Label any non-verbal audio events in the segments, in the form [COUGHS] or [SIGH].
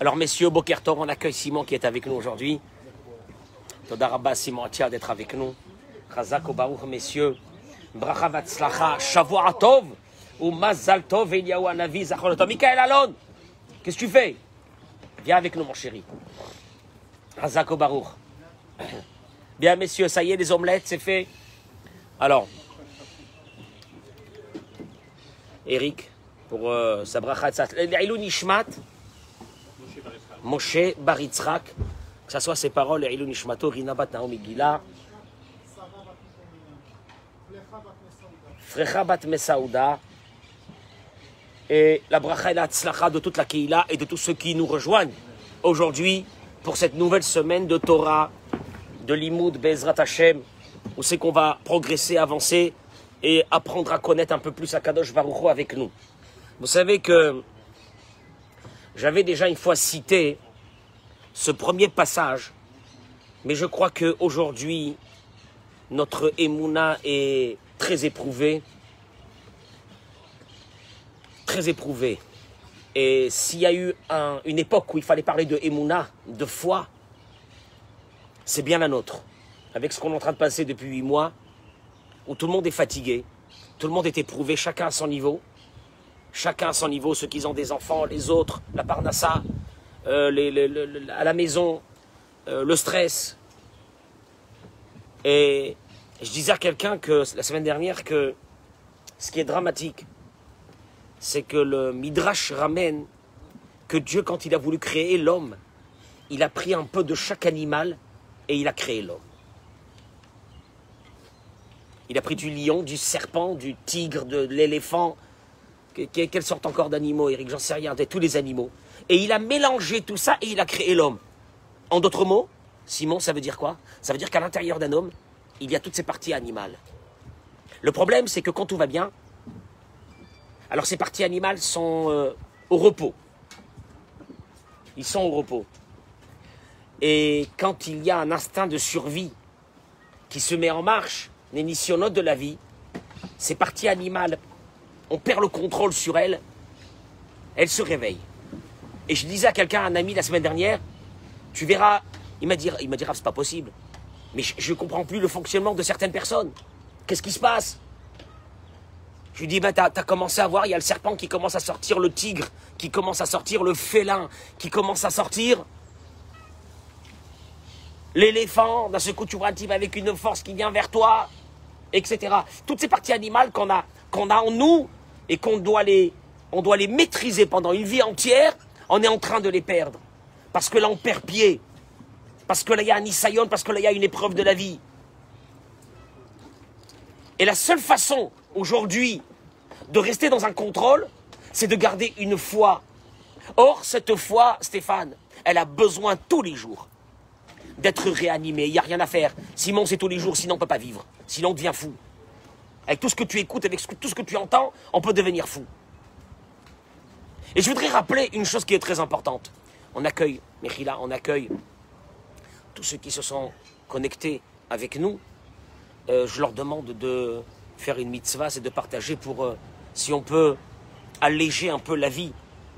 Alors, messieurs, Bokertov, on accueille Simon qui est avec nous aujourd'hui. Todarabba Simon Atia d'être avec nous. Baruch, messieurs. Bracha Vatzlacha, Tov, ou Mazal Tov, Eliyahu Anavi. Michael Alon, qu'est-ce que tu fais? Viens avec nous, mon chéri. Baruch. [COUGHS] Bien, messieurs, ça y est, les omelettes, c'est fait. Alors, Eric, pour euh, sa bracha Nishmat, Moshe Baritzrak, que ce soit ses paroles, L'Ilou Nishmato, Rinabat Naomi Gila, Frecha Bat Mesaouda, et la bracha et la tzlacha de toute la Keila et de tous ceux qui nous rejoignent aujourd'hui pour cette nouvelle semaine de Torah, de Limoud Bezrat Hashem, où c'est qu'on va progresser, avancer et apprendre à connaître un peu plus Akadosh Baruch Hu avec nous. Vous savez que j'avais déjà une fois cité ce premier passage, mais je crois qu'aujourd'hui, notre Emouna est très éprouvée. Très éprouvée. Et s'il y a eu un- une époque où il fallait parler de Emouna, de foi, c'est bien la nôtre. Avec ce qu'on est en train de passer depuis huit mois, où tout le monde est fatigué, tout le monde est éprouvé, chacun à son niveau. Chacun à son niveau, ceux qui ont des enfants, les autres, la parnassa, euh, à la maison, euh, le stress. Et je disais à quelqu'un que la semaine dernière que ce qui est dramatique, c'est que le Midrash ramène que Dieu, quand il a voulu créer l'homme, il a pris un peu de chaque animal et il a créé l'homme. Il a pris du lion, du serpent, du tigre, de l'éléphant. Que- que- Quelles sortes encore d'animaux, Eric J'en sais rien, tous les animaux. Et il a mélangé tout ça et il a créé l'homme. En d'autres mots, Simon, ça veut dire quoi? Ça veut dire qu'à l'intérieur d'un homme, il y a toutes ces parties animales. Le problème, c'est que quand tout va bien, alors ces parties animales sont euh, au repos. Ils sont au repos. Et quand il y a un instinct de survie qui se met en marche, les de la vie, ces parties animales, on perd le contrôle sur elles, elles se réveillent. Et je disais à quelqu'un, un ami la semaine dernière, tu verras, il m'a dit, il m'a dit, c'est pas possible. Mais je ne comprends plus le fonctionnement de certaines personnes. Qu'est-ce qui se passe? Je lui dis, ben, t'as as commencé à voir, il y a le serpent qui commence à sortir, le tigre qui commence à sortir, le félin qui commence à sortir. L'éléphant, d'un seul coup, tu vois avec une force qui vient vers toi, etc. Toutes ces parties animales qu'on a, qu'on a en nous et qu'on doit les, on doit les maîtriser pendant une vie entière, on est en train de les perdre. Parce que là, on perd pied. Parce que là, il y a un isayon, parce que là, il y a une épreuve de la vie. Et la seule façon, aujourd'hui, de rester dans un contrôle, c'est de garder une foi. Or, cette foi, Stéphane, elle a besoin tous les jours d'être réanimée. Il n'y a rien à faire. Simon, c'est tous les jours, sinon on ne peut pas vivre. Sinon, on devient fou. Avec tout ce que tu écoutes, avec tout ce que tu entends, on peut devenir fou. Et je voudrais rappeler une chose qui est très importante. On accueille, Mechila, on accueille tous ceux qui se sont connectés avec nous. Euh, je leur demande de faire une mitzvah, c'est de partager pour, euh, si on peut alléger un peu la vie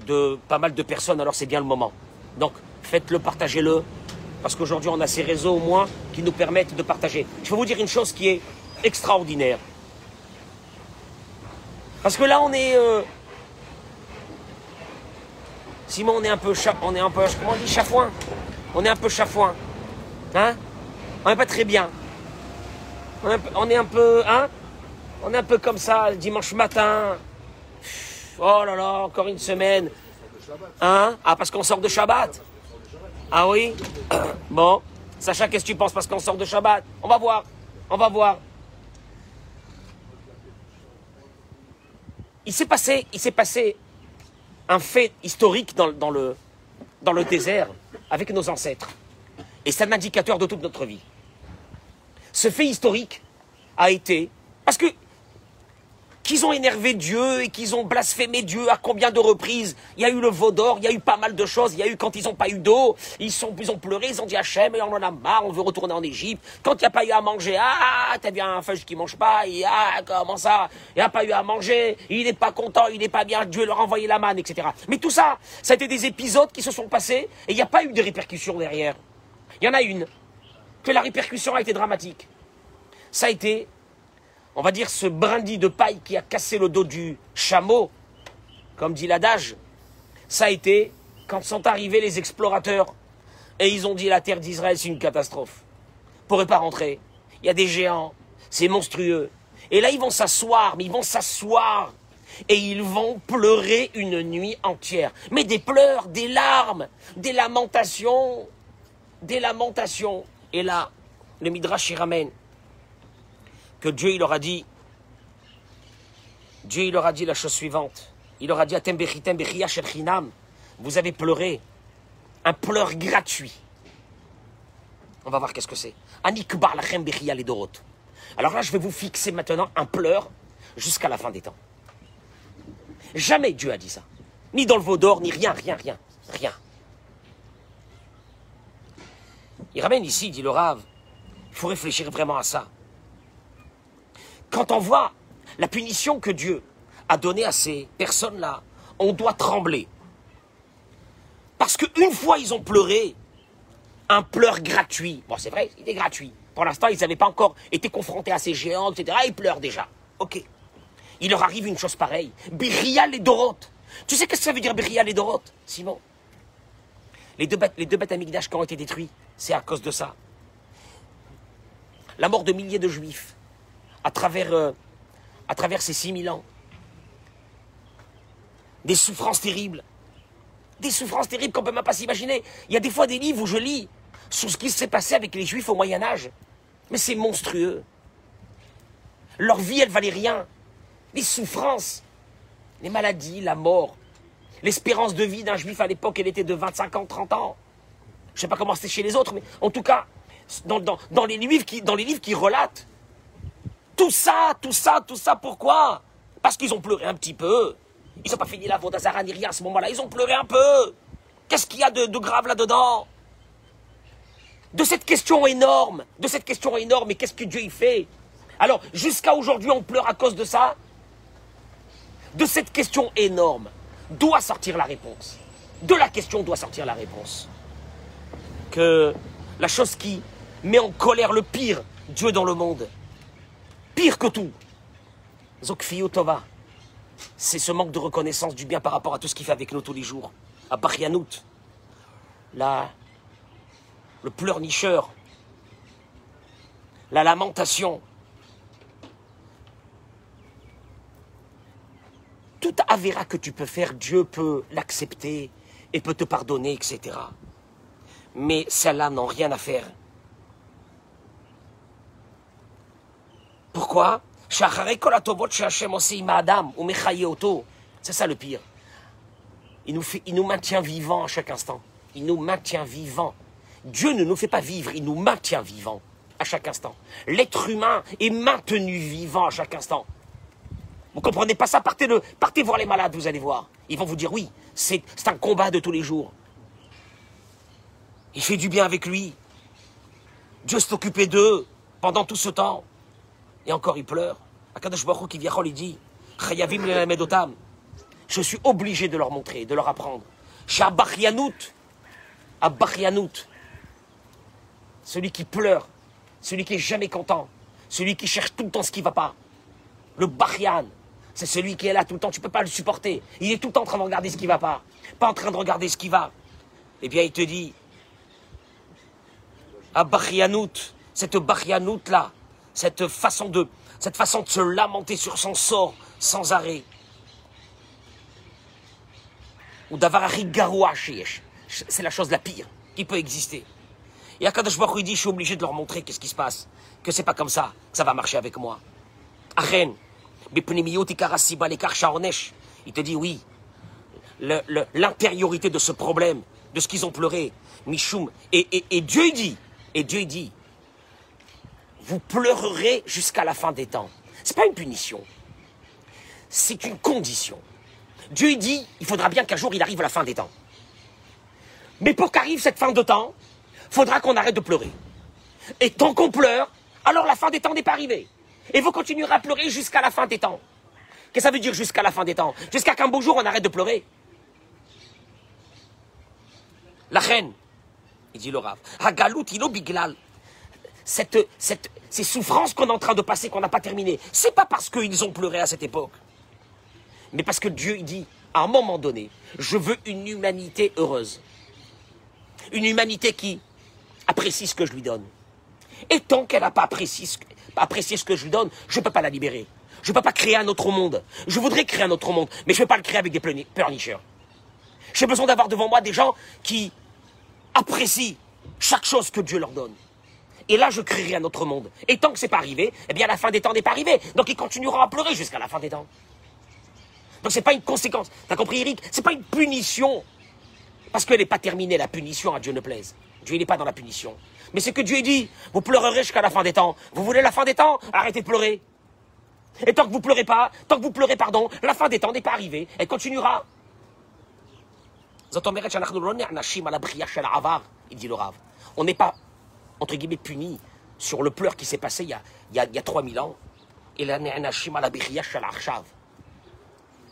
de pas mal de personnes, alors c'est bien le moment. Donc, faites-le, partagez-le, parce qu'aujourd'hui, on a ces réseaux au moins qui nous permettent de partager. Je vais vous dire une chose qui est extraordinaire. Parce que là, on est... euh, Simon, on est un peu... cha- On est un peu... Comment on dit Chafouin On est un peu chafouin. Hein On n'est pas très bien. On est un peu... On est un peu... Hein On est un peu comme ça, dimanche matin. Oh là là, encore une semaine. Hein? Ah, parce qu'on sort de Shabbat Ah oui? [COUGHS] Bon. Sacha, qu'est-ce que tu penses parce qu'on sort de Shabbat? On va voir. On va voir. Il s'est passé, un fait historique dans, dans le, dans le désert avec nos ancêtres. Et c'est un indicateur de toute notre vie. Ce fait historique a été. Parce que qu'ils ont énervé Dieu et qu'ils ont blasphémé Dieu à combien de reprises Il y a eu le veau d'or, il y a eu pas mal de choses. Il y a eu quand ils n'ont pas eu d'eau, ils, ont pleuré, ils ont dit Hachem, et on en a marre, on veut retourner en Égypte. Quand il n'y a pas eu à manger, ah, t'as vu un feuille qui mange pas, ah, comment ça? Il n'y a pas eu à manger, il n'est pas content, il n'est pas bien, Dieu leur a envoyé la manne, etc. Mais tout ça, ça a été des épisodes qui se sont passés et il n'y a pas eu de répercussions derrière. Il y en a une, que la répercussion a été dramatique. Ça a été on va dire, ce brindis de paille qui a cassé le dos du chameau, comme dit l'adage, ça a été quand sont arrivés les explorateurs et ils ont dit la terre d'Israël c'est une catastrophe. ne pourrait pas rentrer. Il y a des géants, c'est monstrueux. Et là ils vont s'asseoir, mais ils vont s'asseoir et ils vont pleurer une nuit entière. Mais des pleurs, des larmes, des lamentations, des lamentations. Et là, le Midrash y ramène que Dieu il leur a dit, Dieu il leur a dit la chose suivante. Il leur a dit vous avez pleuré, un pleur gratuit. On va voir qu'est-ce que c'est. Alors là, je vais vous fixer maintenant un pleur jusqu'à la fin des temps. Jamais Dieu a dit ça. Ni dans le veau d'or, ni rien, rien, rien, rien. Il ramène ici, dit le Rave, il faut réfléchir vraiment à ça. Quand on voit la punition que Dieu a donnée à ces personnes-là, on doit trembler. Parce qu'une fois ils ont pleuré, un pleur gratuit. Bon, c'est vrai, il est gratuit. Pour l'instant, ils n'avaient pas encore été confrontés à ces géants, etc. Ils pleurent déjà. Ok. Il leur arrive une chose pareille. Birial et Doroth. Tu sais qu'est-ce que ça veut dire Birial et Doroth, Simon? Les deux, bêtes, les deux bêtes qui ont été détruits, c'est à cause de ça. La mort de milliers de juifs, à travers, euh, à travers ces 6000 ans. Des souffrances terribles. Des souffrances terribles qu'on ne peut même pas s'imaginer. Il y a des fois des livres où je lis sur ce qui s'est passé avec les Juifs au Moyen Âge. Mais c'est monstrueux. Leur vie, elle valait rien. Les souffrances, les maladies, la mort. L'espérance de vie d'un Juif à l'époque, elle était de 25 ans, 30 ans. Je ne sais pas comment c'était chez les autres, mais en tout cas, dans, les, livres qui, dans les livres qui relatent tout ça, tout ça, tout ça, pourquoi? Parce qu'ils ont pleuré un petit peu. Ils n'ont pas fini la Vodazara ni rien à ce moment-là. Ils ont pleuré un peu. Qu'est-ce qu'il y a de, grave là-dedans? De cette question énorme, de cette question énorme, mais qu'est-ce que Dieu y fait? Alors, jusqu'à aujourd'hui, on pleure à cause de ça? De cette question énorme, doit sortir la réponse. De la question doit sortir la réponse. Que la chose qui met en colère le pire Dieu dans le monde, pire que tout. Tova, c'est ce manque de reconnaissance du bien par rapport à tout ce qu'il fait avec nous tous les jours. À Barianout, la, le pleurnicheur, la lamentation. Tout avéra que tu peux faire, Dieu peut l'accepter et peut te pardonner, etc. Mais celles-là n'ont rien à faire Pourquoi? C'est ça le pire. Il nous, fait, il nous maintient vivants à chaque instant. Il nous maintient vivants. Dieu ne nous fait pas vivre, il nous maintient vivants à chaque instant. L'être humain est maintenu vivant à chaque instant. Vous comprenez pas ça? Partez, le, partez voir les malades, vous allez voir. Ils vont vous dire oui, c'est un combat de tous les jours. Il fait du bien avec lui. Dieu s'est occupé d'eux pendant tout ce temps. Et encore, il pleure. Akadosh Baruch qui vient, il dit Je suis obligé de leur montrer, de leur apprendre. Shabachyanut, Abachyanut, celui qui pleure, celui qui est jamais content, celui qui cherche tout le temps ce qui ne va pas. Le Bachyan, c'est celui qui est là tout le temps, tu ne peux pas le supporter. Il est tout le temps en train de regarder ce qui ne va pas, pas en train de regarder ce qui va. Eh bien, il te dit, Abachyanut, cette Bachyanut là, cette façon de, cette façon de se lamenter sur son sort sans arrêt. Ou d'avoir c'est la chose la pire qui peut exister. Et Akadosh Baruch il dit, je suis obligé de leur montrer qu'est-ce qui se passe, que c'est pas comme ça, que ça va marcher avec moi. Achen, il te dit oui, l'intériorité de ce problème, de ce qu'ils ont pleuré, Michoum, et, et, et Dieu dit, et Dieu dit, vous pleurerez jusqu'à la fin des temps. Ce n'est pas une punition. c'est une condition. Dieu dit, il faudra bien qu'un jour il arrive à la fin des temps. Mais pour qu'arrive cette fin de temps, faudra qu'on arrête de pleurer. Et tant qu'on pleure, alors la fin des temps n'est pas arrivée. Et vous continuerez à pleurer jusqu'à la fin des temps. Qu'est-ce que ça veut dire jusqu'à la fin des temps? Jusqu'à qu'un beau jour on arrête de pleurer. La reine, il dit le Rav, biglal. Cette, cette, ces souffrances qu'on est en train de passer, qu'on n'a pas terminées, c'est pas parce qu'ils ont pleuré à cette époque, mais parce que Dieu dit, à un moment donné, je veux une humanité heureuse. Une humanité qui apprécie ce que je lui donne. Et tant qu'elle n'a pas apprécié, ce que- je lui donne, je ne peux pas la libérer. Je ne peux pas créer un autre monde. Je voudrais créer un autre monde, mais je ne peux pas le créer avec des pleurni- pleurnicheurs. J'ai besoin d'avoir devant moi des gens qui apprécient chaque chose que Dieu leur donne. Et là, je crierai un autre monde. Et tant que c'est pas arrivé, eh bien, la fin des temps n'est pas arrivée. Donc, ils continueront à pleurer jusqu'à la fin des temps. Donc, c'est pas une conséquence. T'as compris, Eric? C'est pas une punition. Parce qu'elle n'est pas terminée, la punition, à Dieu ne plaise. Dieu n'est pas dans la punition. Mais c'est que Dieu dit, vous pleurerez jusqu'à la fin des temps. Vous voulez la fin des temps? Arrêtez de pleurer. Et tant que vous pleurez pas, tant que vous pleurez, pardon, la fin des temps n'est pas arrivée. Elle continuera. On n'est pas entre guillemets, puni sur le pleur qui s'est passé il y a, il y a, a 3000 ans.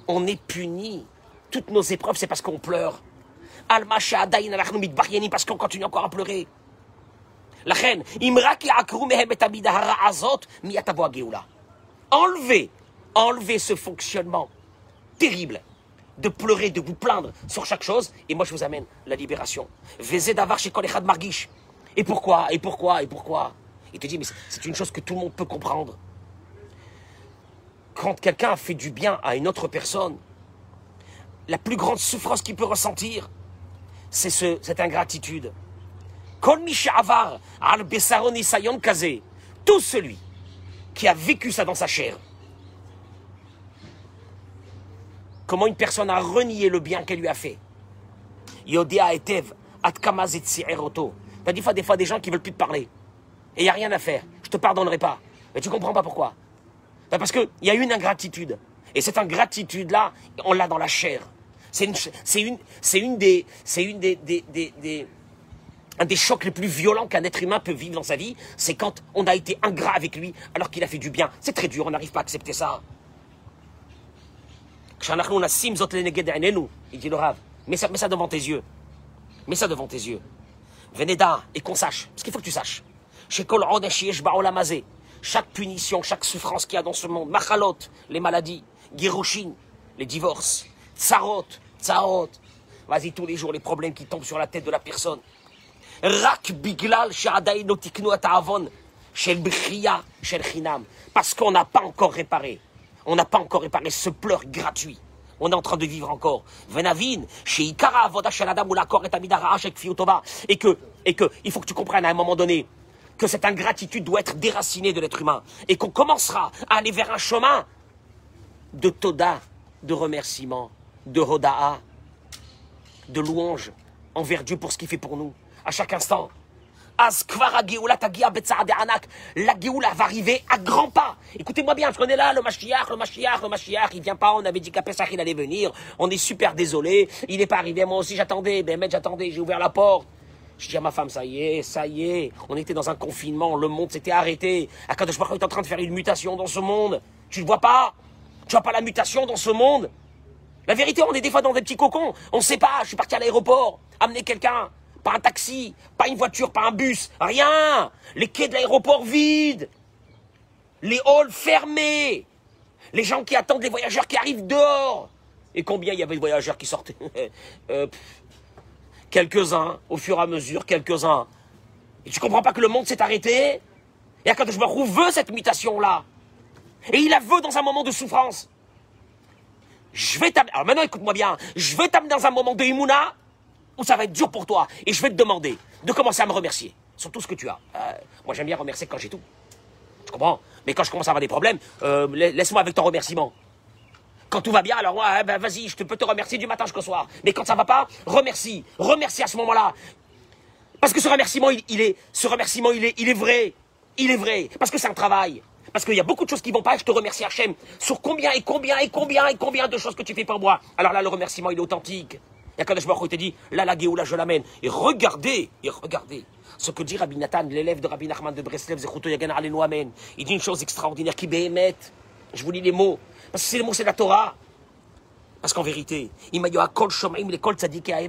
On est puni. Toutes nos épreuves, c'est parce qu'on pleure. Parce qu'on continue encore à pleurer. Enlevez, enlevez ce fonctionnement terrible de pleurer, de vous plaindre sur chaque chose. Et moi, je vous amène la libération. Vezé d'avar chez Margish. Et pourquoi Et pourquoi Et pourquoi? Il te dit, mais c'est- une chose que tout le monde peut comprendre. Quand quelqu'un fait du bien à une autre personne, la plus grande souffrance qu'il peut ressentir, c'est ce- cette ingratitude. Tout celui qui a vécu ça dans sa chair, comment une personne a renié le bien qu'elle lui a fait. Yodea etev, atkama zetsi'eroto. T'as des fois, des fois des gens qui veulent plus te parler. Et il n'y a rien à faire. Je te pardonnerai pas. Mais tu comprends pas pourquoi. Bah, parce qu'il y a une ingratitude. Et cette ingratitude-là, on l'a dans la chair. C'est une, une, des, c'est une des, des, des, des, un des chocs les plus violents qu'un être humain peut vivre dans sa vie, c'est quand on a été ingrat avec lui alors qu'il a fait du bien. C'est très dur, on n'arrive pas à accepter ça. Il dit le Rav, mets ça, mets ça devant tes yeux. Mets ça devant tes yeux. Veneda, et qu'on sache, parce qu'il faut que tu saches. Chez chaque punition, chaque souffrance qu'il y a dans ce monde, Machalot, les maladies, Giroshin, les divorces, Tsarot, Tsarot, vas-y tous les jours les problèmes qui tombent sur la tête de la personne. Rak biglal Parce qu'on n'a pas encore réparé. On n'a pas encore réparé ce pleur gratuit. On est en train de vivre encore. Venavin, chez Ikara, Avoda shel Adam, ou l'accord est amida ra'a shel Kfi Utova. Et que, et que, il faut que tu comprennes à un moment donné que cette ingratitude doit être déracinée de l'être humain. Et qu'on commencera à aller vers un chemin de Toda, de remerciement, de Hoda'a, de louange envers Dieu pour ce qu'il fait pour nous, à chaque instant. Kvar hagéoula tagia betsaade anak. La Géoula va arriver à grands pas. Écoutez-moi bien, parce qu'on est là, le Mashiach, le Mashiach, le Mashiach, il vient pas, on avait dit qu'à Pessah il allait venir. On est super désolé, il n'est pas arrivé. Moi aussi j'attendais, ben mais j'attendais, j'ai ouvert la porte. Je dis à ma femme, ça y est, ça y est, on était dans un confinement, le monde s'était arrêté. Akadosh Baruch est en train de faire une mutation dans ce monde. Tu ne vois pas? Tu vois pas la mutation dans ce monde? La vérité, on est des fois dans des petits cocons. On ne sait pas. Je suis parti à l'aéroport, amener quelqu'un. Pas un taxi, pas une voiture, pas un bus, rien. Les quais de l'aéroport vides. Les halls fermés. Les gens qui attendent les voyageurs qui arrivent dehors. Et combien il y avait de voyageurs qui sortaient [LAUGHS] Euh, Quelques-uns, au fur et à mesure, quelques-uns. Et tu comprends pas que le monde s'est arrêté? Et quand je me veut cette mutation-là. Et il la veut dans un moment de souffrance. Je vais t'amener. Alors maintenant, écoute-moi bien. Je vais t'amener dans un moment de Imuna où ça va être dur pour toi. Et je vais te demander de commencer à me remercier sur tout ce que tu as. Euh, moi, j'aime bien remercier quand j'ai tout. Tu comprends? Mais quand je commence à avoir des problèmes, euh, la- laisse-moi avec ton remerciement. Quand tout va bien, alors ouais, ben vas-y, je peux te remercier du matin jusqu'au soir. Mais quand ça va pas, remercie. Remercie à ce moment-là. Parce que ce remerciement, il, est, il est, vrai. Il est vrai. Parce que c'est un travail. Parce qu'il y a beaucoup de choses qui vont pas et je te remercie Hachem sur combien et combien et combien et combien de choses que tu fais pour moi. Alors là, le remerciement, il est authentique. Et quand je te dit, là, la là, je l'amène. Et regardez, et regardez ce que dit Rabbi Nathan, l'élève de Rabbi Nachman de Breslev, Zechuto Yagan Amen. Il dit une chose extraordinaire qui béhémet. Je vous lis les mots. Parce que c'est les mots, c'est la Torah. Parce qu'en vérité, il m'a dit à kol shomaim kol tzadiké à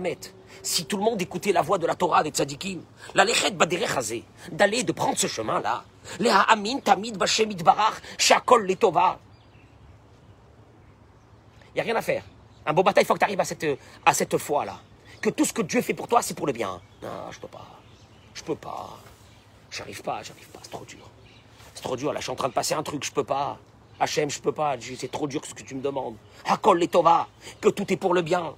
Si tout le monde écoutait la voix de la Torah des tzadikim, la lechet baderech d'aller, de prendre ce chemin-là, les ha'amin tamid bashem barach, shakol les. Il n'y a rien à faire. Un beau bataille, il faut que tu arrives à cette, à cette foi-là. Que tout ce que Dieu fait pour toi, c'est pour le bien. Non, je peux pas. Je peux pas. J'arrive pas, j'arrive pas. C'est trop dur. C'est trop dur. Là, je suis en train de passer un truc, je peux pas. Hachem, je peux pas. C'est trop dur ce que tu me demandes. Hakol les tova. Que tout est pour le bien.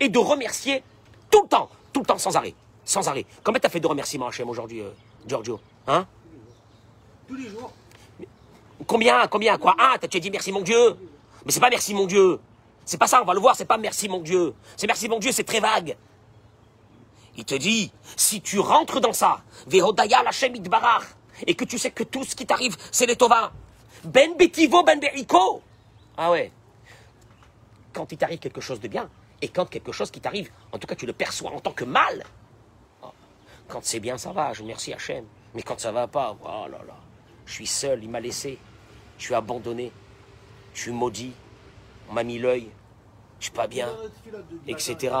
Et de remercier tout le temps. Tout le temps, sans arrêt. Sans arrêt. Combien t'as fait de remerciements, Hachem, aujourd'hui, euh, Giorgio Hein? Tous les jours. Combien Combien Quoi? Un T'as dit merci mon Dieu Mais c'est pas merci mon Dieu. C'est pas ça, on va le voir, c'est pas merci mon Dieu. C'est merci mon Dieu, c'est très vague. Il te dit, si tu rentres dans ça, et que tu sais que tout ce qui t'arrive, c'est les. Ben Betivo, Ben Beriko. Ah ouais. Quand il t'arrive quelque chose de bien, et quand quelque chose qui t'arrive, en tout cas tu le perçois en tant que mal. Quand c'est bien, ça va, je remercie Hachem. Mais quand ça va pas, oh là là, je suis seul, il m'a laissé. Je suis abandonné. Je suis maudit. On m'a mis l'œil. Je suis pas bien. Etc.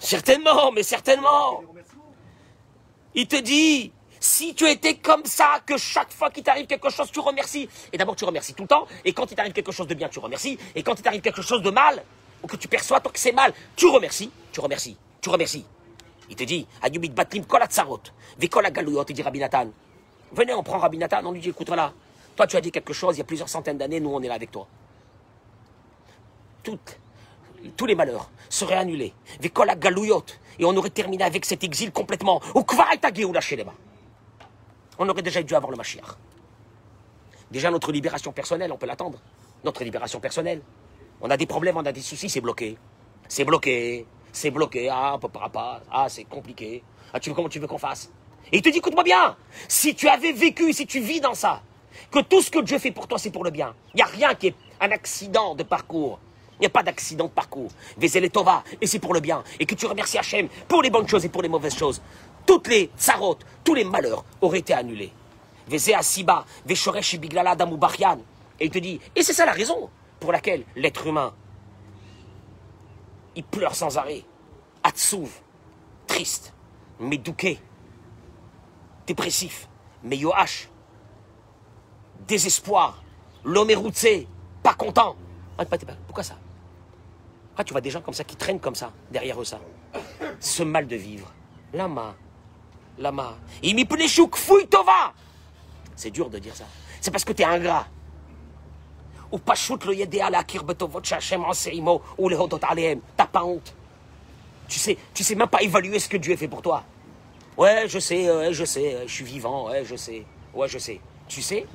Certainement, mais certainement. Il te dit, si tu étais comme ça, que chaque fois qu'il t'arrive quelque chose, tu remercies. Et d'abord, tu remercies tout le temps. Et quand il t'arrive quelque chose de bien, tu remercies. Et quand il t'arrive quelque chose de mal, ou que tu perçois toi que c'est mal, tu remercies, tu remercies, tu remercies. Il te dit, Ayubit Batlim Kolatsarot, Vikola Galouyot, il dit Rabbi Nathan. Venez, on prend Rabbi Nathan, on lui dit, écoute, voilà, toi tu as dit quelque chose il y a plusieurs centaines d'années, nous on est là avec toi. Tous les malheurs seraient annulés. Vikola Galouyot, et on aurait terminé avec cet exil complètement. On aurait déjà dû avoir le Mashiach. Déjà, notre libération personnelle, on peut l'attendre. Notre libération personnelle. On a des problèmes, on a des soucis, c'est bloqué. C'est bloqué, c'est bloqué. Ah, on peut pas, ah, c'est compliqué. Ah, tu veux comment tu veux qu'on fasse? Et il te dit, écoute-moi bien, si tu avais vécu, si tu vis dans ça, que tout ce que Dieu fait pour toi, c'est pour le bien. Il n'y a rien qui est un accident de parcours. Il n'y a pas d'accident de parcours. Vézé Tova, et c'est pour le bien. Et que tu remercies Hachem pour les bonnes choses et pour les mauvaises choses toutes les tsarot, tous les malheurs auraient été annulés. Et il te dit, et c'est ça la raison pour laquelle l'être humain, il pleure sans arrêt. Atsouv, triste, médouqué, dépressif, mais désespoir, l'homme est pas content. Pourquoi ça? Ah, tu vois des gens comme ça qui traînent comme ça, derrière eux ça. Ce mal de vivre. Lama, Lama. tova. C'est dur de dire ça. C'est parce que tu es ingrat. Ou pas le yedea la kirbetovot shachem ou le hodot aleem. T'as pas honte. Tu sais, tu sais même pas évaluer ce que Dieu a fait pour toi. Ouais, je sais, ouais, je sais, je suis vivant, ouais, je sais. Ouais, je sais. Tu sais?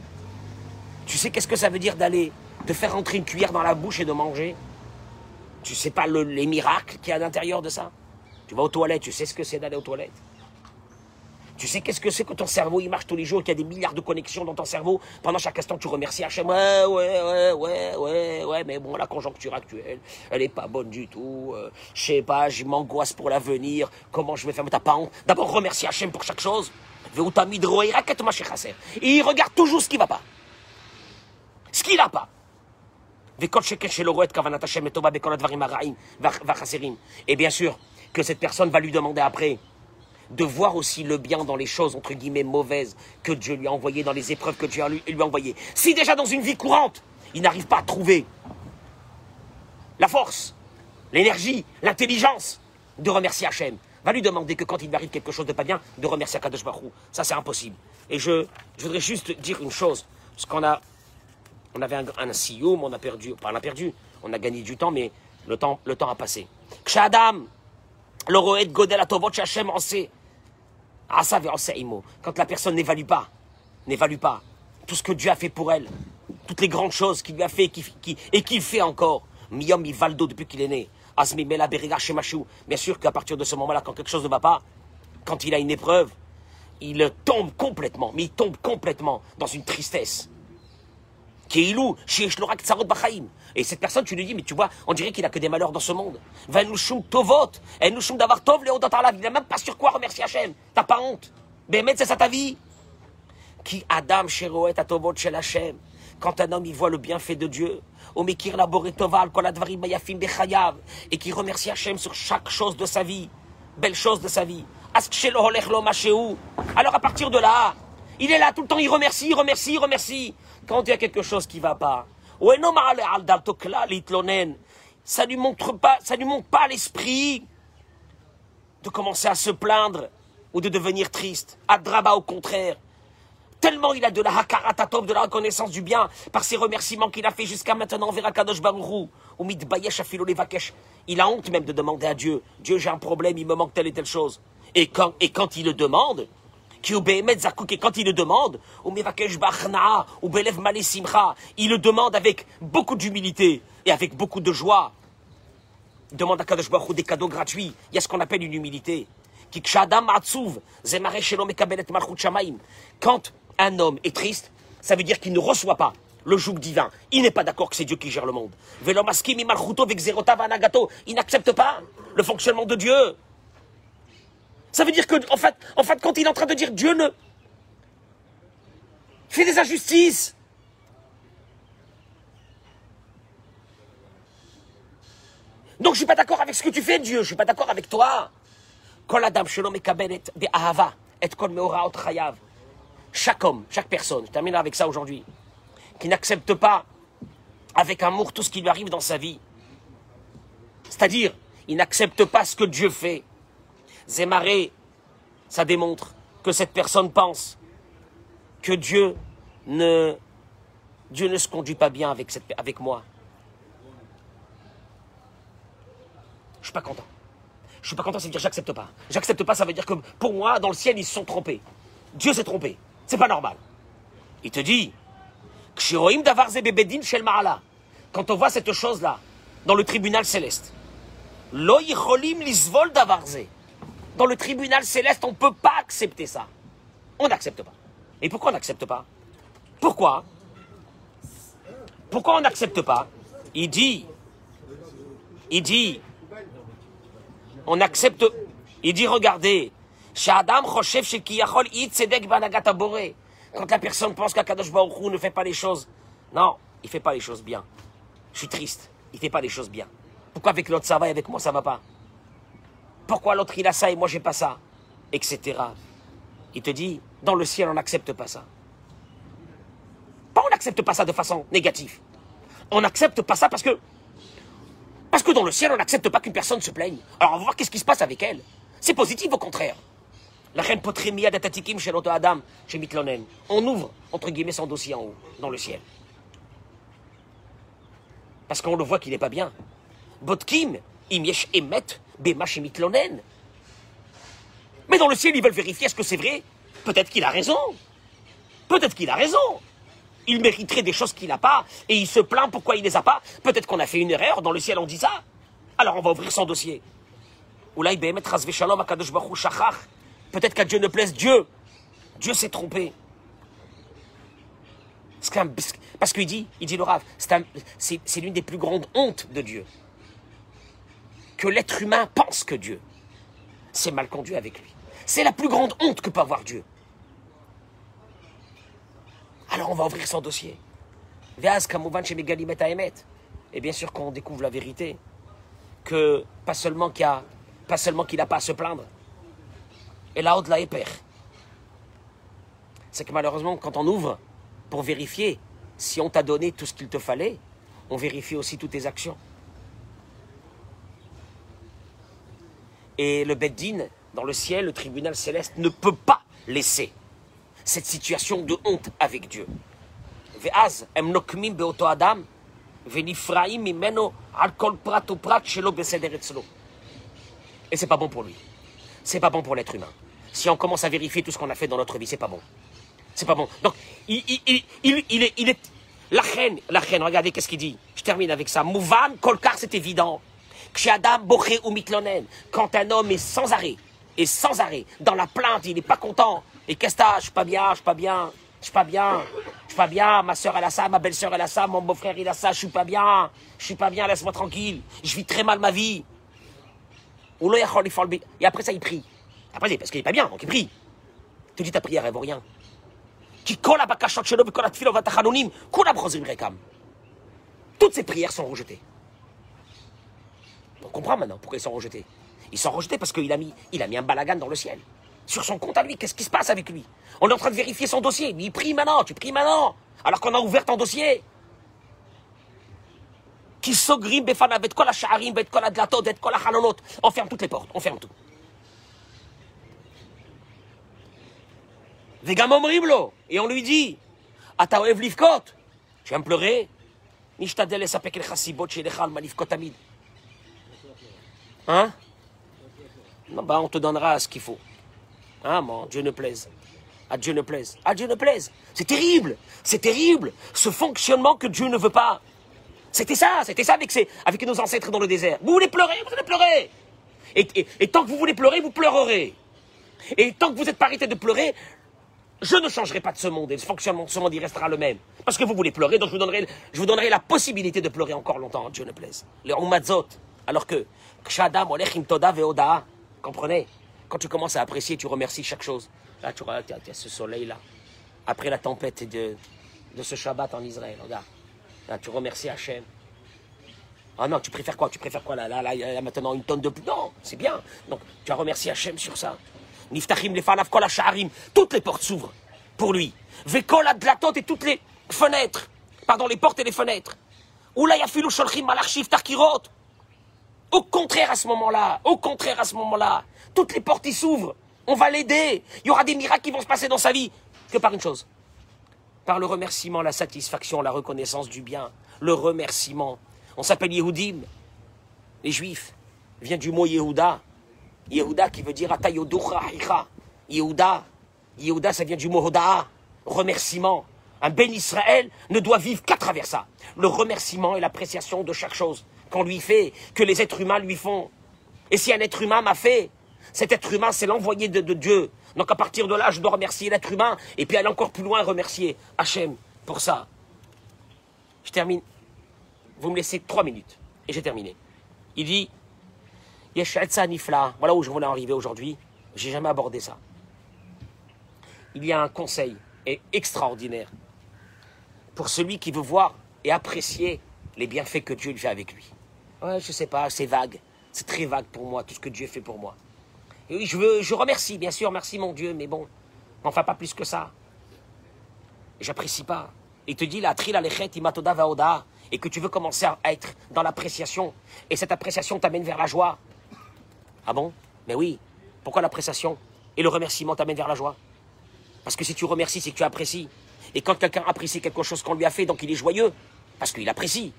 Tu sais qu'est-ce que ça veut dire d'aller, de faire rentrer une cuillère dans la bouche et de manger? Tu sais pas les miracles qu'il y a à l'intérieur de ça? Tu vas aux toilettes, tu sais ce que c'est d'aller aux toilettes? Tu sais qu'est-ce que c'est que ton cerveau, il marche tous les jours, qu'il y a des milliards de connexions dans ton cerveau? Pendant chaque instant, tu remercies Hachem. Ouais, ouais, ouais, ouais, ouais, ouais, mais bon, la conjoncture actuelle, elle est pas bonne du tout. Euh, je sais pas, je m'angoisse pour l'avenir. Comment je vais faire? Ta honte? D'abord, remercie Hachem pour chaque chose. Et il regarde toujours ce qui va pas. Ce qui n'a pas. Et bien sûr, que cette personne va lui demander après de voir aussi le bien dans les choses, entre guillemets, mauvaises que Dieu lui a envoyées, dans les épreuves que Dieu lui, a envoyées. Si déjà dans une vie courante, il n'arrive pas à trouver la force, l'énergie, l'intelligence de remercier Hachem, va lui demander que quand il lui arrive quelque chose de pas bien, de remercier Akadosh Baruch Ça, c'est impossible. Et je, je, voudrais juste dire une chose, parce qu'on a, on avait un, un on a perdu, pas on a perdu, on a gagné du temps, mais le temps, le temps a passé. Kshadam, le Godel Atovot Hachem en sait. Ah, ça, quand la personne n'évalue pas, n'évalue pas tout ce que Dieu a fait pour elle, toutes les grandes choses qu'il lui a fait et qu'il fait encore. Miyom Valdo depuis qu'il est né. Asmi Mela Bien sûr qu'à partir de ce moment-là, quand quelque chose ne va pas, quand il a une épreuve, il tombe complètement, mais il tombe complètement dans une tristesse. Qui est ilou, chez Shlorak Tsarot Bachaim. Et cette personne, tu lui dis, mais tu vois, on dirait qu'il a que des malheurs dans ce monde. Venushum Tovot, Enushum Davar Tov, Léo Dotalav. Il n'a même pas sur quoi remercier Hachem. T'as pas honte. Bémet, c'est ça ta vie. Qui Adam Sheroet Atovot Shel Hachem. Quand un homme, il voit le bienfait de Dieu, Omekir Laboré Toval, Koladvarim Mayafim Bechayav, et qui remercie Hachem sur chaque chose de sa vie, belle chose de sa vie. Alors à partir de là, il est là tout le temps, il remercie, il remercie, il remercie. Quand il y a quelque chose qui va pas, ça lui montre pas, ça lui montre pas l'esprit de commencer à se plaindre ou de devenir triste. Adraba au contraire. Tellement il a de la hakaratatov, de la reconnaissance du bien, par ses remerciements qu'il a fait jusqu'à maintenant vers Akadosh Baruchou, ou levakesh. Il a honte même de demander à Dieu, Dieu j'ai un problème, il me manque telle et telle chose. Et quand, et quand il le demande, qui quand il le demande, ou ou il le demande avec beaucoup d'humilité et avec beaucoup de joie. Il demande à Kadosh Baruch des cadeaux gratuits. Il y a ce qu'on appelle une humilité. Quand un homme est triste, ça veut dire qu'il ne reçoit pas le joug divin. Il n'est pas d'accord que c'est Dieu qui gère le monde. Il n'accepte pas le fonctionnement de Dieu. Ça veut dire que, en fait, en fait, quand il est en train de dire Dieu ne fait des injustices, donc je suis pas d'accord avec ce que tu fais, Dieu. Je suis pas d'accord avec toi. Chaque homme, chaque personne, je termine avec ça aujourd'hui, qui n'accepte pas avec amour tout ce qui lui arrive dans sa vie. C'est-à-dire, il n'accepte pas ce que Dieu fait. Zémaré, ça démontre que cette personne pense que Dieu ne, ne se conduit pas bien avec, moi. Je suis pas content. Je suis pas content, ça veut dire j'accepte pas. J'accepte pas, ça veut dire que pour moi, dans le ciel, ils se sont trompés. Dieu s'est trompé. C'est pas normal. Il te dit, quand on voit cette chose-là dans le tribunal céleste, lo yicholim lisvol davar ze. Dans le tribunal céleste, on ne peut pas accepter ça. On n'accepte pas. Et pourquoi on n'accepte pas? Pourquoi? Pourquoi on n'accepte pas? Il dit, il dit, on accepte, il dit, regardez, Boré. Quand la personne pense qu'Akadosh Baruch ne fait pas les choses, non, il fait pas les choses bien. Je suis triste, il fait pas les choses bien. Pourquoi avec l'autre ça va et avec moi ça va pas? Pourquoi l'autre il a ça et moi j'ai pas ça Etc. Il te dit, dans le ciel on n'accepte pas ça. Pas on n'accepte pas ça de façon négative. On n'accepte pas ça parce que parce que dans le ciel, on n'accepte pas qu'une personne se plaigne. Alors on va voir qu'est-ce qui se passe avec elle. C'est positif au contraire. La reine Potrimia d'Atatikim chez l'autre Adam, chez Mitlonen. On ouvre, entre guillemets, son dossier en haut, dans le ciel. Parce qu'on le voit qu'il n'est pas bien. Botkim, Imiesh Emet, Bema. Mais dans le ciel, ils veulent vérifier est-ce que c'est vrai. Peut-être qu'il a raison. Peut-être qu'il a raison. Il mériterait des choses qu'il n'a pas et il se plaint pourquoi il les a pas. Peut-être qu'on a fait une erreur. Dans le ciel, on dit ça. Alors on va ouvrir son dossier. Peut-être qu'à Dieu ne plaise Dieu. Dieu s'est trompé. Parce qu'il dit, il dit le Rav, c'est l'une des plus grandes hontes de Dieu. Que l'être humain pense que Dieu s'est mal conduit avec lui. C'est la plus grande honte que peut avoir Dieu. Alors on va ouvrir son dossier. Et bien sûr qu'on découvre la vérité. Que pas seulement qu'il pas n'a pas à se plaindre. Et là, de la éper. C'est que malheureusement, quand on ouvre pour vérifier si on t'a donné tout ce qu'il te fallait, on vérifie aussi toutes tes actions. Et le Beddin, dans le ciel, le tribunal céleste, ne peut pas laisser cette situation de honte avec Dieu. Et c'est pas bon pour lui. C'est pas bon pour l'être humain. Si on commence à vérifier tout ce qu'on a fait dans notre vie, c'est pas bon. C'est pas bon. Donc, il, est, est, La reine, la reine, regardez qu'est-ce qu'il dit. Je termine avec ça. Mouvan, Kolkar, c'est évident. Quand un homme est sans arrêt, et sans arrêt, dans la plainte, il n'est pas content, Et qu'est-ce que Je suis pas bien, je suis pas bien, je suis pas bien, je suis pas bien. Ma soeur elle a ça, ma belle-soeur elle a ça, mon beau-frère il a ça, je suis pas bien, je suis pas bien, laisse-moi tranquille. Je vis très mal ma vie. Et après ça, il prie. Après, parce qu'il est pas bien, donc il prie. Tu dis ta prière, elle vaut rien. Toutes ces prières sont rejetées. On comprend maintenant pourquoi ils sont rejetés. Ils sont rejetés parce qu'il a mis, a mis un balagan dans le ciel. Sur son compte à lui, qu'est-ce qui se passe avec lui? On est en train de vérifier son dossier. Lui, il prie maintenant, tu pries maintenant. Alors qu'on a ouvert ton dossier. On ferme toutes les portes, on ferme tout. Oh. Et on lui dit, Ataoev Livkot, tu aimes pleurer? El chasibot amid. Hein? Non, bah on te donnera ce qu'il faut. Hein, mon Dieu ne plaise. À Dieu ne plaise. À Dieu ne plaise. C'est terrible. C'est terrible. Ce fonctionnement que Dieu ne veut pas. C'était ça. C'était ça avec, nos ancêtres dans le désert. Vous voulez pleurer Vous allez pleurer. Et, tant que vous voulez pleurer, vous pleurerez. Et tant que vous n'êtes pas arrêté de pleurer, je ne changerai pas de ce monde. Et le fonctionnement de ce monde, il restera le même. Parce que vous voulez pleurer, donc je vous donnerai, je la possibilité de pleurer encore longtemps. Dieu ne plaise. Umatzot. Alors que, Kshadam, Olech, Im Toda, Veoda. Comprenez? Quand tu commences à apprécier, tu remercies chaque chose. Là, tu regardes, il y a ce soleil-là. Après la tempête de, de ce Shabbat en Israël, regarde. Là, tu remercies Hachem. Ah non, tu préfères quoi? Tu préfères quoi là, là, là, a maintenant une tonne de pluie. Non, c'est bien. Donc, tu as remercié Hachem sur ça. Niftachim, les falav, kol. Toutes les portes s'ouvrent pour lui. Vekol adlatot et toutes les fenêtres. Pardon, les portes et les fenêtres. Oula yafilu sholchim malach shiftar kirot. Au contraire à ce moment-là, au contraire à ce moment-là, toutes les portes s'ouvrent. On va l'aider. Il y aura des miracles qui vont se passer dans sa vie. Que par une chose. Par le remerciement, la satisfaction, la reconnaissance du bien. Le remerciement. On s'appelle Yehudim. Les Juifs. Vient du mot Yehuda. Yehuda qui veut dire. Yehuda. Yehuda, ça vient du mot Hodaa. Remerciement. Un Ben Israël ne doit vivre qu'à travers ça. Le remerciement et l'appréciation de chaque chose qu'on lui fait, que les êtres humains lui font. Et si un être humain m'a fait, cet être humain, c'est l'envoyé de, Dieu. Donc à partir de là, je dois remercier l'être humain et puis aller encore plus loin, remercier Hachem pour ça. Je termine. Vous me laissez trois minutes et j'ai terminé. Il dit Yesh Etza Nifla. Voilà où je voulais arriver aujourd'hui. J'ai jamais abordé ça. Il y a un conseil extraordinaire pour celui qui veut voir et apprécier les bienfaits que Dieu lui fait avec lui. Ouais, je sais pas, c'est vague. C'est très vague pour moi, tout ce que Dieu fait pour moi. Et je veux, je remercie, bien sûr, merci mon Dieu, mais bon, enfin pas plus que ça. J'apprécie pas. Il te dit la trila lechet imatoda vaoda et que tu veux commencer à être dans l'appréciation et cette appréciation t'amène vers la joie. Ah bon? Mais oui. Pourquoi l'appréciation? Et le remerciement t'amènent vers la joie? Parce que si tu remercies, c'est que tu apprécies. Et quand quelqu'un apprécie quelque chose qu'on lui a fait, donc il est joyeux parce qu'il apprécie.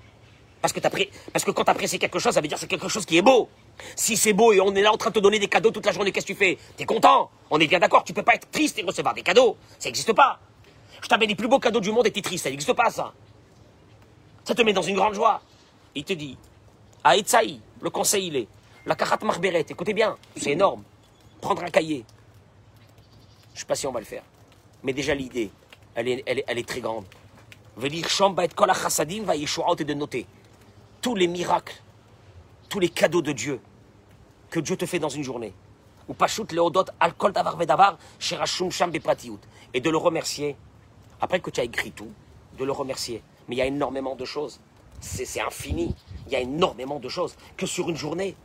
Parce que, parce que quand tu apprécies quelque chose, ça veut dire que c'est quelque chose qui est beau. Si c'est beau et on est là en train de te donner des cadeaux toute la journée, qu'est-ce que tu fais? T'es content On est bien d'accord, tu peux pas être triste et recevoir des cadeaux. Ça n'existe pas. Je t'amène les plus beaux cadeaux du monde et t'es triste, ça n'existe pas ça. Ça te met dans une grande joie. Il te dit, à Etsaï, le conseil il est, la karat marberet, écoutez bien, c'est énorme. Prendre un cahier. Je sais pas si on va le faire. Mais déjà l'idée, elle est, elle est, elle est très grande. Va Yeshuaot et de noter tous les miracles, tous les cadeaux de Dieu que Dieu te fait dans une journée. Ou Leodot Davar Vedavar Sham Bepratiout. Et de le remercier. Après que tu as écrit tout, de le remercier. Mais il y a énormément de choses. C'est infini. Il y a énormément de choses que sur une journée.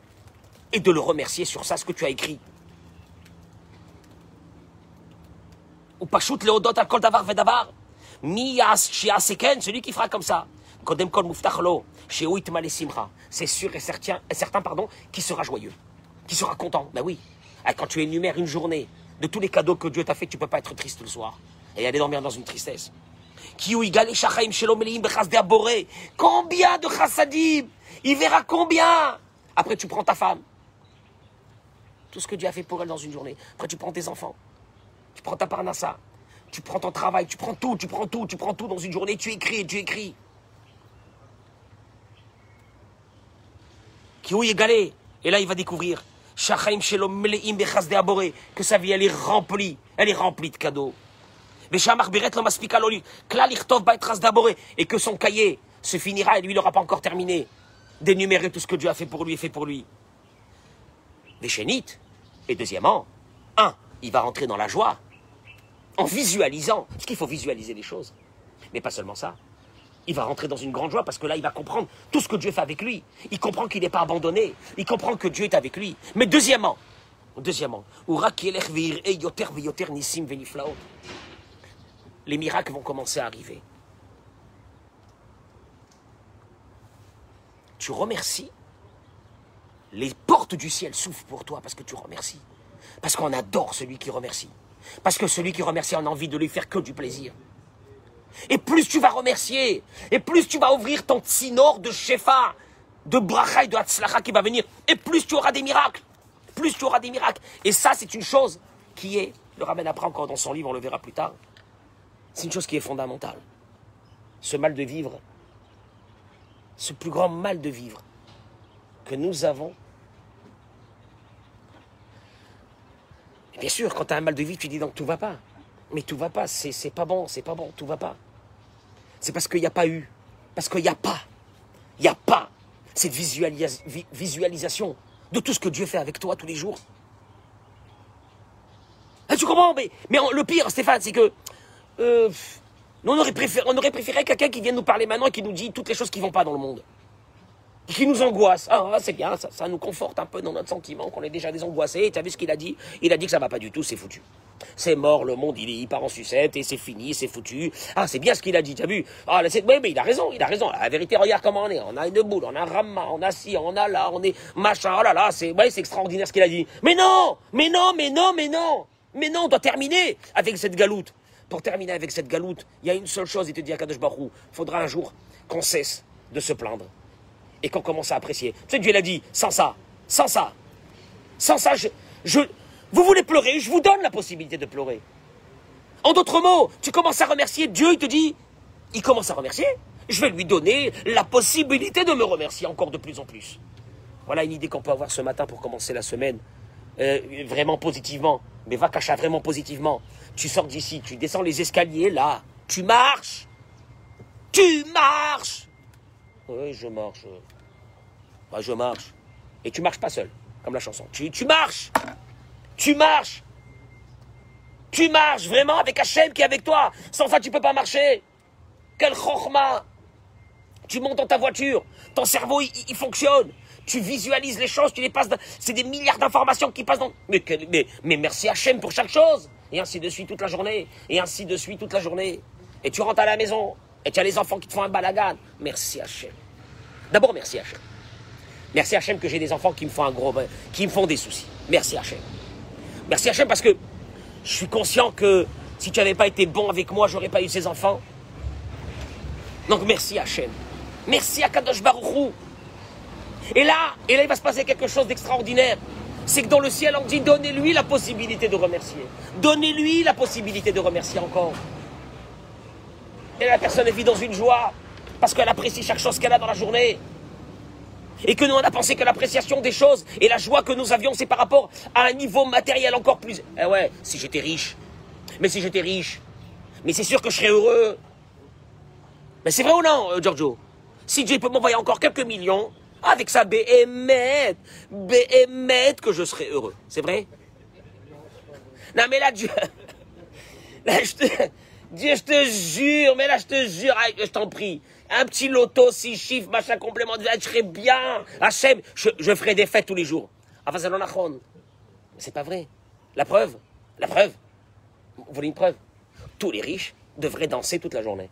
Et de le remercier sur ça, ce que tu as écrit. Ou Pashut Leodot Davar Vedavar. Mi celui qui fera comme ça. C'est sûr et certain, et certain pardon, qui sera joyeux, qui sera content. Ben oui. Ah, Quand tu énumères une journée de tous les cadeaux que Dieu t'a fait, tu peux pas être triste le soir et aller dormir dans une tristesse. Combien de chassadim Il verra combien Après, tu prends ta femme. Tout ce que Dieu a fait pour elle dans une journée. Après, tu prends tes enfants. Tu prends ta parnassa. Tu prends ton travail. Tu prends tout, tu prends tout, tu prends tout dans une journée. Tu écris, tu écris. qui est. Et là, il va découvrir que sa vie, elle est remplie. Elle est remplie de cadeaux. Et que son cahier se finira et lui, n'aura pas encore terminé d'énumérer tout ce que Dieu a fait pour lui et fait pour lui. Des. Et deuxièmement, un, il va rentrer dans la joie en visualisant, parce qu'il faut visualiser les choses. Mais pas seulement ça. Il va rentrer dans une grande joie parce que là, il va comprendre tout ce que Dieu fait avec lui. Il comprend qu'il n'est pas abandonné. Il comprend que Dieu est avec lui. Mais deuxièmement, deuxièmement, les miracles vont commencer à arriver. Tu remercies, les portes du ciel s'ouvrent pour toi parce que tu remercies. Parce qu'on adore celui qui remercie. Parce que celui qui remercie, on a envie de lui faire que du plaisir. Et plus tu vas remercier, et plus tu vas ouvrir ton tsinor de Shefa, de bracha de Hatzlacha qui va venir, et plus tu auras des miracles. Plus tu auras des miracles. Et ça, c'est une chose qui est, le ramène après encore dans son livre, on le verra plus tard, c'est une chose qui est fondamentale. Ce mal de vivre, ce plus grand mal de vivre que nous avons, bien sûr, quand tu as un mal de vivre, tu dis donc tout va pas. Mais tout va pas, c'est c'est pas bon, c'est pas bon, tout va pas. C'est parce qu'il n'y a pas eu. Parce qu'il n'y a pas. Il n'y a pas cette visualis- vi- visualisation de tout ce que Dieu fait avec toi tous les jours. Tu comprends? Mais, mais le pire, Stéphane, c'est que. euh, on aurait préféré, aurait préféré quelqu'un qui vienne nous parler maintenant et qui nous dit toutes les choses qui vont pas dans le monde. Et qui nous angoisse. Ah, c'est bien, ça, ça nous conforte un peu dans notre sentiment qu'on est déjà désangoissé. Tu as vu ce qu'il a dit? Il a dit que ça va pas du tout, c'est foutu. C'est mort, le monde, il, il part en sucette et c'est fini, c'est foutu. Ah, c'est bien ce qu'il a dit, tu as vu? Ah, mais il a raison, il a raison. La vérité, regarde comment on est. On a une boule, on a un rama, on a ci, on a là, on est machin. Oh là là, c'est, ouais, extraordinaire ce qu'il a dit. Mais non Mais non, mais non, mais non Mais non, on doit terminer avec cette galoute. Pour terminer avec cette galoute, il y a une seule chose, il te dit à Kadosh faudra un jour qu'on cesse de se plaindre et qu'on commence à apprécier. Tu sais, Dieu l'a dit, sans ça, sans ça, sans ça, je, je- vous voulez pleurer, je vous donne la possibilité de pleurer. En d'autres mots, tu commences à remercier Dieu, il te dit, il commence à remercier, je vais lui donner la possibilité de me remercier encore de plus en plus. Voilà une idée qu'on peut avoir ce matin pour commencer la semaine, euh, vraiment positivement, mais va cacher vraiment positivement. Tu sors d'ici, tu descends les escaliers, là, tu marches, tu marches. Oui, je marche. Ouais, je marche. Et tu marches pas seul, comme la chanson. Tu, marches. Tu marches. Tu marches vraiment avec Hachem qui est avec toi. Sans ça, tu peux pas marcher. Quel chorma. Tu montes dans ta voiture. Ton cerveau, il, fonctionne. Tu visualises les choses, tu les passes. C'est des milliards d'informations qui passent dans. Mais, mais merci Hachem pour chaque chose. Et ainsi de suite toute la journée. Et ainsi de suite toute la journée. Et tu rentres à la maison. Et tu as les enfants qui te font un balagan. Merci Hachem. D'abord, merci Hachem. Merci Hachem que j'ai des enfants qui me font un gros, qui me font des soucis. Merci Hachem. Merci Hachem parce que je suis conscient que si tu n'avais pas été bon avec moi, j'aurais pas eu ces enfants. Donc merci Hachem. Merci à Kadosh Baruch Hu. Et là, et là, il va se passer quelque chose d'extraordinaire. C'est que dans le ciel, on dit donnez-lui la possibilité de remercier. Donnez-lui la possibilité de remercier encore. Et la personne vit dans une joie parce qu'elle apprécie chaque chose qu'elle a dans la journée. Et que nous, on a pensé que l'appréciation des choses et la joie que nous avions, c'est par rapport à un niveau matériel encore plus. Eh ouais, si j'étais riche. Mais si j'étais riche. Mais c'est sûr que je serais heureux. Mais c'est vrai ou non, euh, Giorgio? Si Dieu peut m'envoyer encore quelques millions, avec ça, béhémeth, béhémeth que je serais heureux. C'est vrai? Non, mais là, Dieu. [LAUGHS] Dieu, je te jure, mais là, je te jure, je t'en prie. Un petit loto, six chiffres, machin complément de vie, je serais bien. Hachem, je, ferai des fêtes tous les jours. Enfin, c'est l'onachon. C'est pas vrai. La preuve La preuve Vous voulez une preuve Tous les riches devraient danser toute la journée.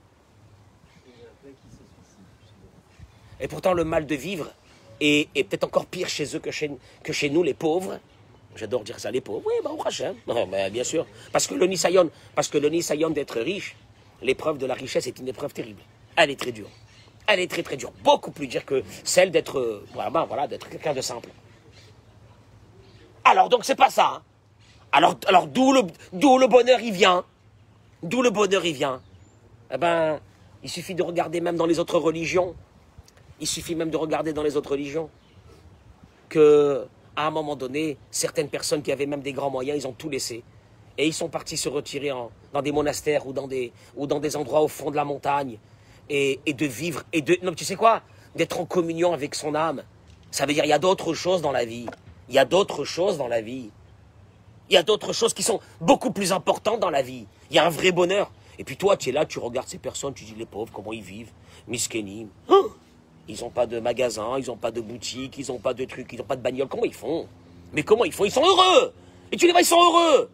Et pourtant, le mal de vivre est, peut-être encore pire chez eux que chez, nous, les pauvres. J'adore dire ça, les pauvres. Oui, bah, au Hachem. [LAUGHS] Bah, bien sûr. Parce que le Nisayon, parce que le d'être riche, l'épreuve de la richesse est une épreuve terrible. Elle est très dure. Elle est très très dure. Beaucoup plus dure que celle d'être, euh, vraiment, voilà, d'être quelqu'un de simple. Alors, donc, c'est pas ça. hein. Alors, alors d'où le, le bonheur il vient? D'où le bonheur il vient? Eh ben, il suffit de regarder même dans les autres religions. Il suffit même de regarder dans les autres religions que à un moment donné, certaines personnes qui avaient même des grands moyens, ils ont tout laissé. Et ils sont partis se retirer dans des monastères ou dans des endroits au fond de la montagne. Et, de vivre, et de... Non, tu sais quoi? D'être en communion avec son âme. Ça veut dire, il y a d'autres choses dans la vie. Il y a d'autres choses dans la vie. Il y a d'autres choses qui sont beaucoup plus importantes dans la vie. Il y a un vrai bonheur. Et puis toi, tu es là, tu regardes ces personnes, tu dis les pauvres, comment ils vivent? Miskenim. Hein? Ils n'ont pas de magasin, ils n'ont pas de boutique, ils n'ont pas de trucs, ils n'ont pas de bagnole. Comment ils font? Mais comment ils font? Ils sont heureux Et tu les vois, ils sont heureux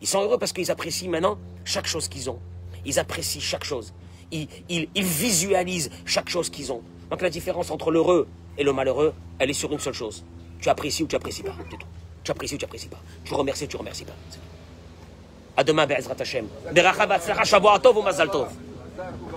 Ils sont heureux parce qu'ils apprécient maintenant chaque chose qu'ils ont. Ils apprécient chaque chose. Ils, ils- visualisent chaque chose qu'ils ont. Donc la différence entre l'heureux et le malheureux, elle est sur une seule chose. Tu apprécies ou tu apprécies pas. C'est tout. Tu apprécies ou tu apprécies pas. Tu remercies ou tu remercies pas. C'est tout. À demain, Be'ezrat Hashem. Berachah, Batzlacha, Shavua Tov ou Mazal Tov.